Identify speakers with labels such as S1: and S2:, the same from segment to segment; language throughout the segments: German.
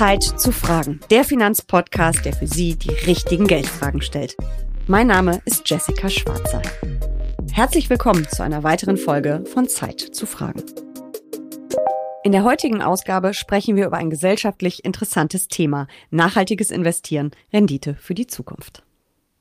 S1: Zeit zu fragen. Der Finanzpodcast, der für Sie die richtigen Geldfragen stellt. Mein Name ist Jessica Schwarzer. Herzlich willkommen zu einer weiteren Folge von Zeit zu fragen. In der heutigen Ausgabe sprechen wir über ein gesellschaftlich interessantes Thema. Nachhaltiges Investieren, Rendite für die Zukunft.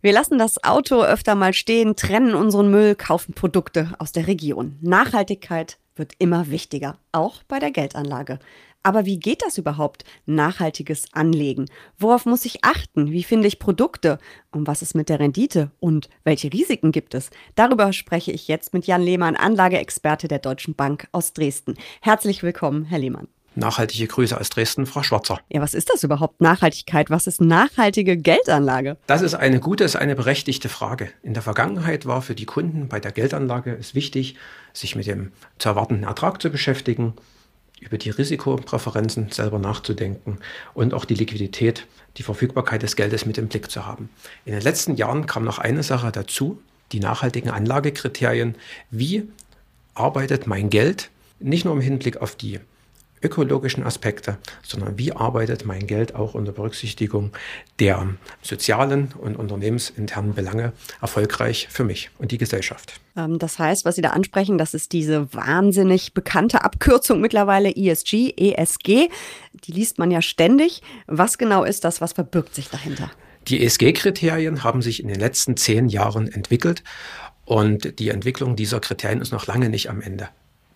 S1: Wir lassen das Auto öfter mal stehen, trennen unseren Müll, kaufen Produkte aus der Region. Nachhaltigkeit wird immer wichtiger, auch bei der Geldanlage. Aber wie geht das überhaupt? Nachhaltiges Anlegen. Worauf muss ich achten? Wie finde ich Produkte? Und was ist mit der Rendite? Und welche Risiken gibt es? Darüber spreche ich jetzt mit Jan Lehmann, Anlageexperte der Deutschen Bank aus Dresden. Herzlich willkommen, Herr Lehmann.
S2: Nachhaltige Grüße aus Dresden, Frau Schwarzer.
S1: Ja, was ist das überhaupt, Nachhaltigkeit? Was ist nachhaltige Geldanlage?
S2: Das ist eine gute, ist eine berechtigte Frage. In der Vergangenheit war für die Kunden bei der Geldanlage es wichtig, sich mit dem zu erwartenden Ertrag zu beschäftigen, über die Risikopräferenzen selber nachzudenken und auch die Liquidität, die Verfügbarkeit des Geldes mit im Blick zu haben. In den letzten Jahren kam noch eine Sache dazu, die nachhaltigen Anlagekriterien. Wie arbeitet mein Geld nicht nur im Hinblick auf die ökologischen Aspekte, sondern wie arbeitet mein Geld auch unter Berücksichtigung der sozialen und unternehmensinternen Belange erfolgreich für mich und die Gesellschaft.
S1: Ähm, das heißt, was Sie da ansprechen, das ist diese wahnsinnig bekannte Abkürzung mittlerweile ESG, ESG. Die liest man ja ständig. Was genau ist das? Was verbirgt sich dahinter?
S2: Die ESG-Kriterien haben sich in den letzten zehn Jahren entwickelt und die Entwicklung dieser Kriterien ist noch lange nicht am Ende.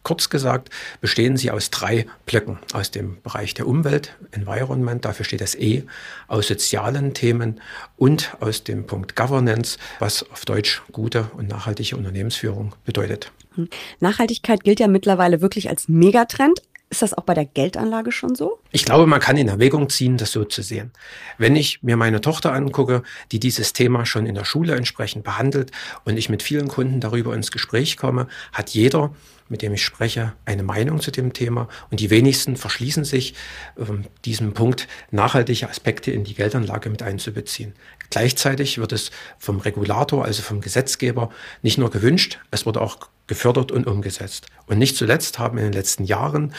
S2: Kurz gesagt bestehen sie aus drei Blöcken. Aus dem Bereich der Umwelt, Environment, dafür steht das E, aus sozialen Themen und aus dem Punkt Governance, was auf Deutsch gute und nachhaltige Unternehmensführung bedeutet.
S1: Hm. Nachhaltigkeit gilt ja mittlerweile wirklich als Megatrend. Ist das auch bei der Geldanlage schon so?
S2: Ich glaube, man kann in Erwägung ziehen, das so zu sehen. Wenn ich mir meine Tochter angucke, die dieses Thema schon in der Schule entsprechend behandelt und ich mit vielen Kunden darüber ins Gespräch komme, hat jeder mit dem ich spreche, eine Meinung zu dem Thema und die wenigsten verschließen sich, ähm, diesen Punkt nachhaltige Aspekte in die Geldanlage mit einzubeziehen. Gleichzeitig wird es vom Regulator, also vom Gesetzgeber, nicht nur gewünscht, es wird auch gefördert und umgesetzt. Und nicht zuletzt haben in den letzten Jahren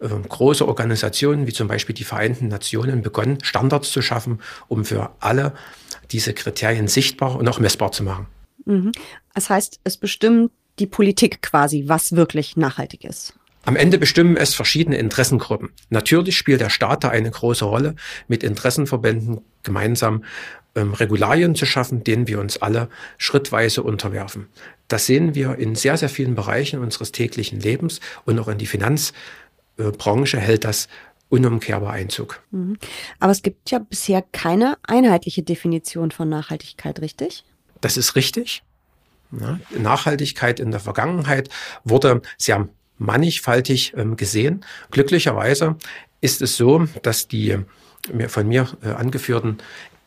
S2: äh, große Organisationen wie zum Beispiel die Vereinten Nationen begonnen, Standards zu schaffen, um für alle diese Kriterien sichtbar und auch messbar zu machen.
S1: Mhm. Das heißt, es bestimmt die Politik quasi, was wirklich nachhaltig ist.
S2: Am Ende bestimmen es verschiedene Interessengruppen. Natürlich spielt der Staat da eine große Rolle, mit Interessenverbänden gemeinsam ähm, Regularien zu schaffen, denen wir uns alle schrittweise unterwerfen. Das sehen wir in sehr, sehr vielen Bereichen unseres täglichen Lebens und auch in die Finanzbranche hält das unumkehrbar Einzug.
S1: Mhm. Aber es gibt ja bisher keine einheitliche Definition von Nachhaltigkeit, richtig?
S2: Das ist richtig. Ja, Nachhaltigkeit in der Vergangenheit wurde sehr mannigfaltig ähm, gesehen. Glücklicherweise ist es so, dass die von mir äh, angeführten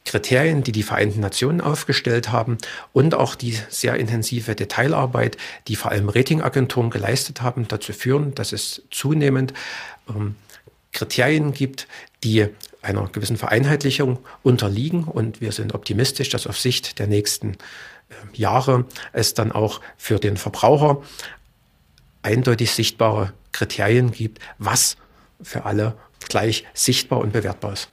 S2: Kriterien, die die Vereinten Nationen aufgestellt haben und auch die sehr intensive Detailarbeit, die vor allem Ratingagenturen geleistet haben, dazu führen, dass es zunehmend ähm, Kriterien gibt, die einer gewissen Vereinheitlichung unterliegen. Und wir sind optimistisch, dass auf Sicht der nächsten Jahre es dann auch für den Verbraucher eindeutig sichtbare Kriterien gibt, was für alle gleich sichtbar und bewertbar ist.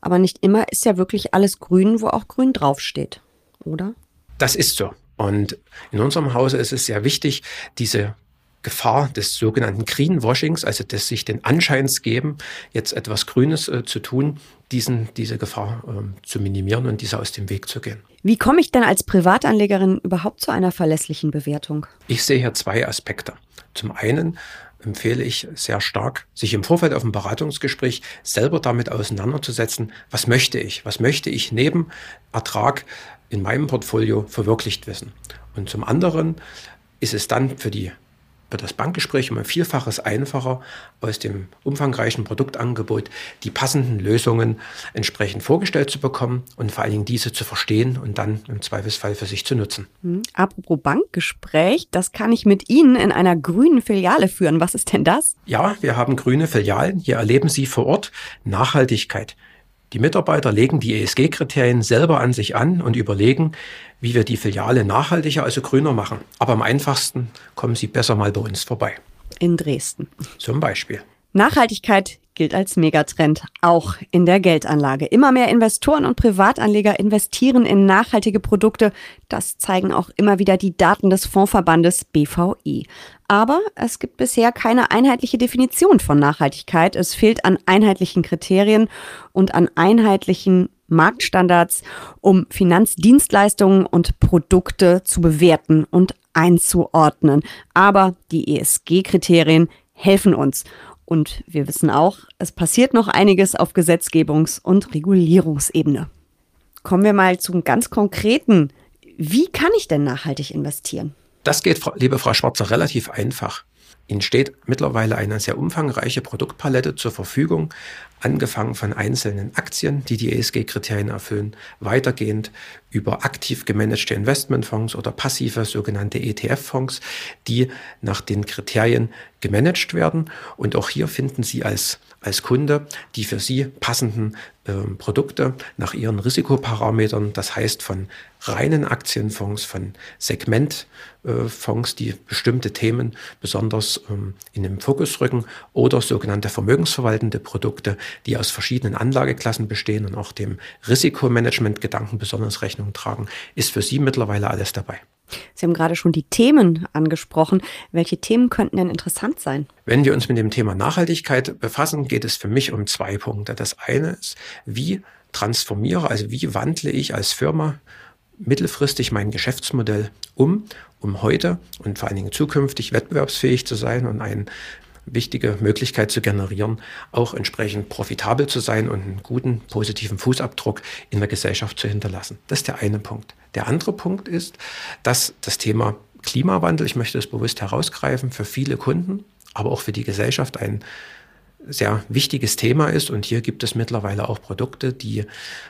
S1: Aber nicht immer ist ja wirklich alles grün, wo auch grün draufsteht, oder?
S2: Das ist so. Und in unserem Hause ist es sehr wichtig, diese Gefahr des sogenannten Greenwashings, also des sich den Anscheins geben, jetzt etwas Grünes äh, zu tun, diesen, diese Gefahr äh, zu minimieren und diese aus dem Weg zu gehen.
S1: Wie komme ich denn als Privatanlegerin überhaupt zu einer verlässlichen Bewertung?
S2: Ich sehe hier zwei Aspekte. Zum einen empfehle ich sehr stark, sich im Vorfeld auf ein Beratungsgespräch selber damit auseinanderzusetzen, was möchte ich, was möchte ich neben Ertrag in meinem Portfolio verwirklicht wissen. Und zum anderen ist es dann für die wird das Bankgespräch um ein Vielfaches einfacher, aus dem umfangreichen Produktangebot die passenden Lösungen entsprechend vorgestellt zu bekommen und vor allen Dingen diese zu verstehen und dann im Zweifelsfall für sich zu nutzen.
S1: Hm. Apropos Bankgespräch, das kann ich mit Ihnen in einer grünen Filiale führen. Was ist denn das?
S2: Ja, wir haben grüne Filialen. Hier erleben Sie vor Ort Nachhaltigkeit. Die Mitarbeiter legen die ESG-Kriterien selber an sich an und überlegen, wie wir die Filiale nachhaltiger, also grüner machen. Aber am einfachsten kommen Sie besser mal bei uns vorbei.
S1: In Dresden.
S2: Zum Beispiel.
S1: Nachhaltigkeit gilt als Megatrend, auch in der Geldanlage. Immer mehr Investoren und Privatanleger investieren in nachhaltige Produkte. Das zeigen auch immer wieder die Daten des Fondsverbandes BVI. Aber es gibt bisher keine einheitliche Definition von Nachhaltigkeit. Es fehlt an einheitlichen Kriterien und an einheitlichen Marktstandards, um Finanzdienstleistungen und Produkte zu bewerten und einzuordnen. Aber die ESG-Kriterien helfen uns. Und wir wissen auch, es passiert noch einiges auf Gesetzgebungs- und Regulierungsebene. Kommen wir mal zum ganz konkreten. Wie kann ich denn nachhaltig investieren?
S2: Das geht, liebe Frau Schwarzer, relativ einfach. Ihnen steht mittlerweile eine sehr umfangreiche Produktpalette zur Verfügung, angefangen von einzelnen Aktien, die die ESG-Kriterien erfüllen, weitergehend über aktiv gemanagte Investmentfonds oder passive sogenannte ETF-Fonds, die nach den Kriterien gemanagt werden. Und auch hier finden Sie als, als Kunde die für Sie passenden äh, Produkte nach Ihren Risikoparametern, das heißt von reinen Aktienfonds, von Segmentfonds, die bestimmte Themen besonders ähm, in den Fokus rücken oder sogenannte vermögensverwaltende Produkte, die aus verschiedenen Anlageklassen bestehen und auch dem Risikomanagement-Gedanken besonders Rechnung tragen, ist für Sie mittlerweile alles dabei.
S1: Sie haben gerade schon die Themen angesprochen. Welche Themen könnten denn interessant sein?
S2: Wenn wir uns mit dem Thema Nachhaltigkeit befassen, geht es für mich um zwei Punkte. Das eine ist, wie transformiere, also wie wandle ich als Firma mittelfristig mein Geschäftsmodell um, um heute und vor allen Dingen zukünftig wettbewerbsfähig zu sein und ein wichtige Möglichkeit zu generieren, auch entsprechend profitabel zu sein und einen guten positiven Fußabdruck in der Gesellschaft zu hinterlassen. Das ist der eine Punkt. Der andere Punkt ist, dass das Thema Klimawandel, ich möchte es bewusst herausgreifen, für viele Kunden, aber auch für die Gesellschaft ein sehr wichtiges Thema ist. Und hier gibt es mittlerweile auch Produkte, die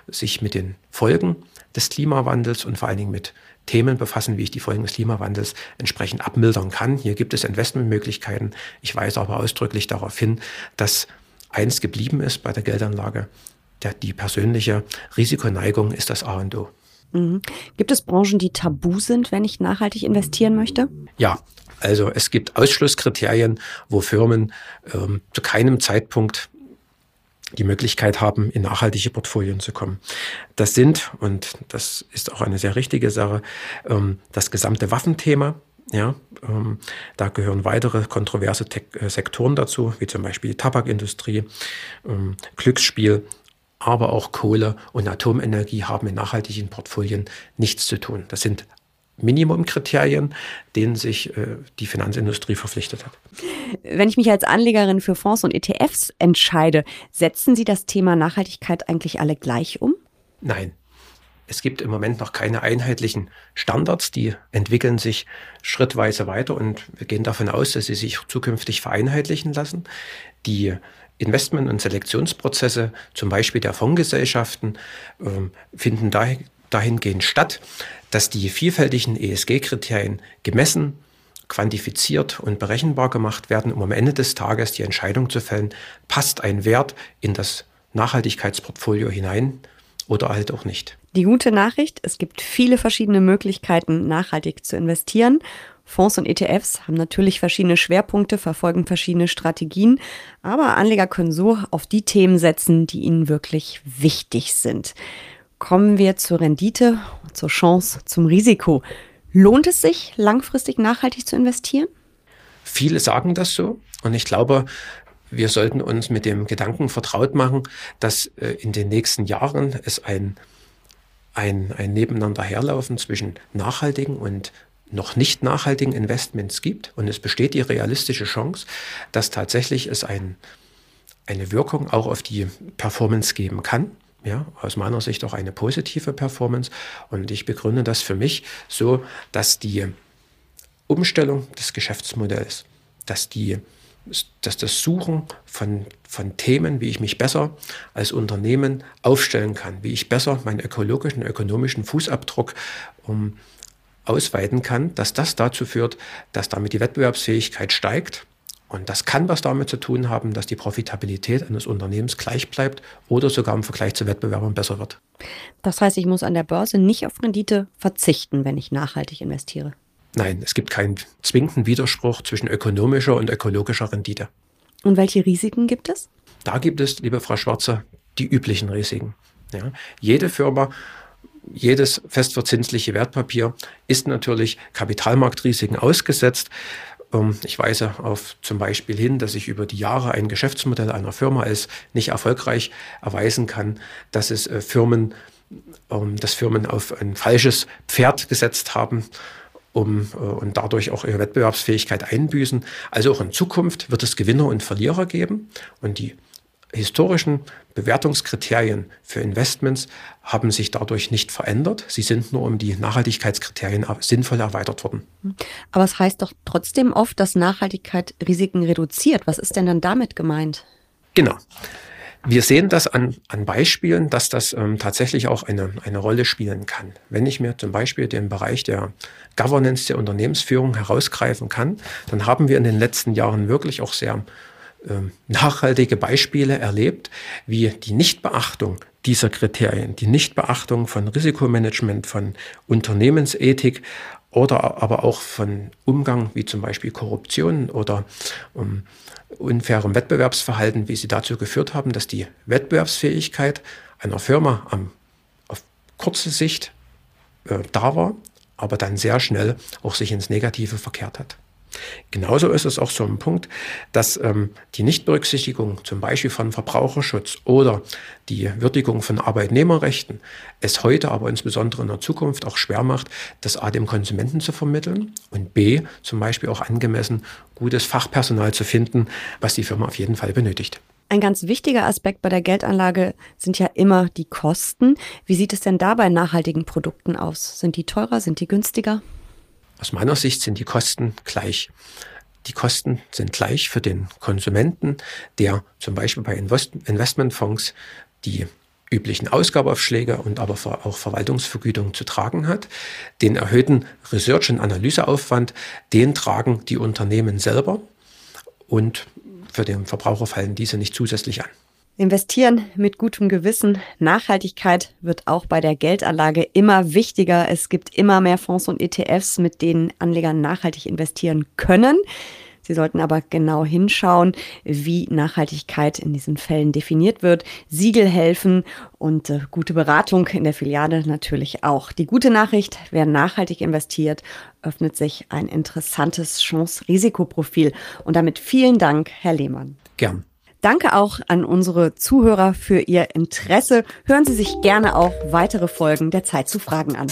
S2: sich mit den Folgen des Klimawandels und vor allen Dingen mit Themen befassen, wie ich die Folgen des Klimawandels entsprechend abmildern kann. Hier gibt es Investmentmöglichkeiten. Ich weise aber ausdrücklich darauf hin, dass eins geblieben ist bei der Geldanlage. Der, die persönliche Risikoneigung ist das A und O.
S1: Mhm. Gibt es Branchen, die tabu sind, wenn ich nachhaltig investieren möchte?
S2: Ja, also es gibt Ausschlusskriterien, wo Firmen ähm, zu keinem Zeitpunkt die Möglichkeit haben, in nachhaltige Portfolien zu kommen. Das sind, und das ist auch eine sehr richtige Sache, ähm, das gesamte Waffenthema. Ja, ähm, da gehören weitere kontroverse äh, Sektoren dazu, wie zum Beispiel die Tabakindustrie, ähm, Glücksspiel, aber auch Kohle und Atomenergie haben in nachhaltigen Portfolien nichts zu tun. Das sind Minimumkriterien, denen sich äh, die Finanzindustrie verpflichtet hat.
S1: Wenn ich mich als Anlegerin für Fonds und ETFs entscheide, setzen Sie das Thema Nachhaltigkeit eigentlich alle gleich um?
S2: Nein. Es gibt im Moment noch keine einheitlichen Standards, die entwickeln sich schrittweise weiter und wir gehen davon aus, dass sie sich zukünftig vereinheitlichen lassen. Die Investment- und Selektionsprozesse, zum Beispiel der Fondsgesellschaften, äh, finden dahingehend statt, dass die vielfältigen ESG-Kriterien gemessen, quantifiziert und berechenbar gemacht werden, um am Ende des Tages die Entscheidung zu fällen, passt ein Wert in das Nachhaltigkeitsportfolio hinein oder halt auch nicht.
S1: Die gute Nachricht, es gibt viele verschiedene Möglichkeiten, nachhaltig zu investieren. Fonds und ETFs haben natürlich verschiedene Schwerpunkte, verfolgen verschiedene Strategien, aber Anleger können so auf die Themen setzen, die ihnen wirklich wichtig sind kommen wir zur Rendite, zur Chance, zum Risiko. Lohnt es sich, langfristig nachhaltig zu investieren?
S2: Viele sagen das so und ich glaube, wir sollten uns mit dem Gedanken vertraut machen, dass äh, in den nächsten Jahren es ein, ein, ein Nebeneinander herlaufen zwischen nachhaltigen und noch nicht nachhaltigen Investments gibt. Und es besteht die realistische Chance, dass tatsächlich es ein, eine Wirkung auch auf die Performance geben kann ja, aus meiner Sicht auch eine positive Performance. Und ich begründe das für mich so, dass die Umstellung des Geschäftsmodells, dass die dass das Suchen von, von Themen, wie ich mich besser als Unternehmen aufstellen kann, wie ich besser meinen ökologischen, ökonomischen Fußabdruck um, ausweiten kann, dass das dazu führt, dass damit die Wettbewerbsfähigkeit steigt und das kann was damit zu tun haben, dass die Profitabilität eines Unternehmens gleich bleibt oder sogar im Vergleich zu Wettbewerbern besser wird.
S1: Das heißt, ich muss an der Börse nicht auf Rendite verzichten, wenn ich nachhaltig investiere.
S2: Nein, es gibt keinen zwingenden Widerspruch zwischen ökonomischer und ökologischer Rendite.
S1: Und welche Risiken gibt es?
S2: Da gibt es, liebe Frau Schwarzer, die üblichen Risiken. Ja, jede Firma jedes festverzinsliche Wertpapier ist natürlich Kapitalmarktrisiken ausgesetzt. Ähm, ich weise auf zum Beispiel hin, dass ich über die Jahre ein Geschäftsmodell einer Firma als nicht erfolgreich erweisen kann, dass es äh, Firmen, ähm, dass Firmen auf ein falsches Pferd gesetzt haben um, äh, und dadurch auch ihre Wettbewerbsfähigkeit einbüßen. Also auch in Zukunft wird es Gewinner und Verlierer geben und die historischen Bewertungskriterien für Investments haben sich dadurch nicht verändert. Sie sind nur um die Nachhaltigkeitskriterien sinnvoll erweitert worden.
S1: Aber es heißt doch trotzdem oft, dass Nachhaltigkeit Risiken reduziert. Was ist denn dann damit gemeint?
S2: Genau. Wir sehen das an, an Beispielen, dass das ähm, tatsächlich auch eine, eine Rolle spielen kann. Wenn ich mir zum Beispiel den Bereich der Governance der Unternehmensführung herausgreifen kann, dann haben wir in den letzten Jahren wirklich auch sehr nachhaltige Beispiele erlebt, wie die Nichtbeachtung dieser Kriterien, die Nichtbeachtung von Risikomanagement, von Unternehmensethik oder aber auch von Umgang wie zum Beispiel Korruption oder um, unfairem Wettbewerbsverhalten, wie sie dazu geführt haben, dass die Wettbewerbsfähigkeit einer Firma am, auf kurze Sicht äh, da war, aber dann sehr schnell auch sich ins Negative verkehrt hat. Genauso ist es auch so ein Punkt, dass ähm, die Nichtberücksichtigung zum Beispiel von Verbraucherschutz oder die Würdigung von Arbeitnehmerrechten es heute, aber insbesondere in der Zukunft auch schwer macht, das A dem Konsumenten zu vermitteln und B zum Beispiel auch angemessen gutes Fachpersonal zu finden, was die Firma auf jeden Fall benötigt.
S1: Ein ganz wichtiger Aspekt bei der Geldanlage sind ja immer die Kosten. Wie sieht es denn da bei nachhaltigen Produkten aus? Sind die teurer? Sind die günstiger?
S2: Aus meiner Sicht sind die Kosten gleich. Die Kosten sind gleich für den Konsumenten, der zum Beispiel bei Investmentfonds die üblichen Ausgabeaufschläge und aber auch Verwaltungsvergütung zu tragen hat. Den erhöhten Research- und Analyseaufwand, den tragen die Unternehmen selber und für den Verbraucher fallen diese nicht zusätzlich an.
S1: Investieren mit gutem Gewissen. Nachhaltigkeit wird auch bei der Geldanlage immer wichtiger. Es gibt immer mehr Fonds und ETFs, mit denen Anleger nachhaltig investieren können. Sie sollten aber genau hinschauen, wie Nachhaltigkeit in diesen Fällen definiert wird. Siegel helfen und äh, gute Beratung in der Filiale natürlich auch. Die gute Nachricht, wer nachhaltig investiert, öffnet sich ein interessantes Chance-Risikoprofil. Und damit vielen Dank, Herr Lehmann.
S2: Gern.
S1: Danke auch an unsere Zuhörer für Ihr Interesse. Hören Sie sich gerne auch weitere Folgen der Zeit zu Fragen an.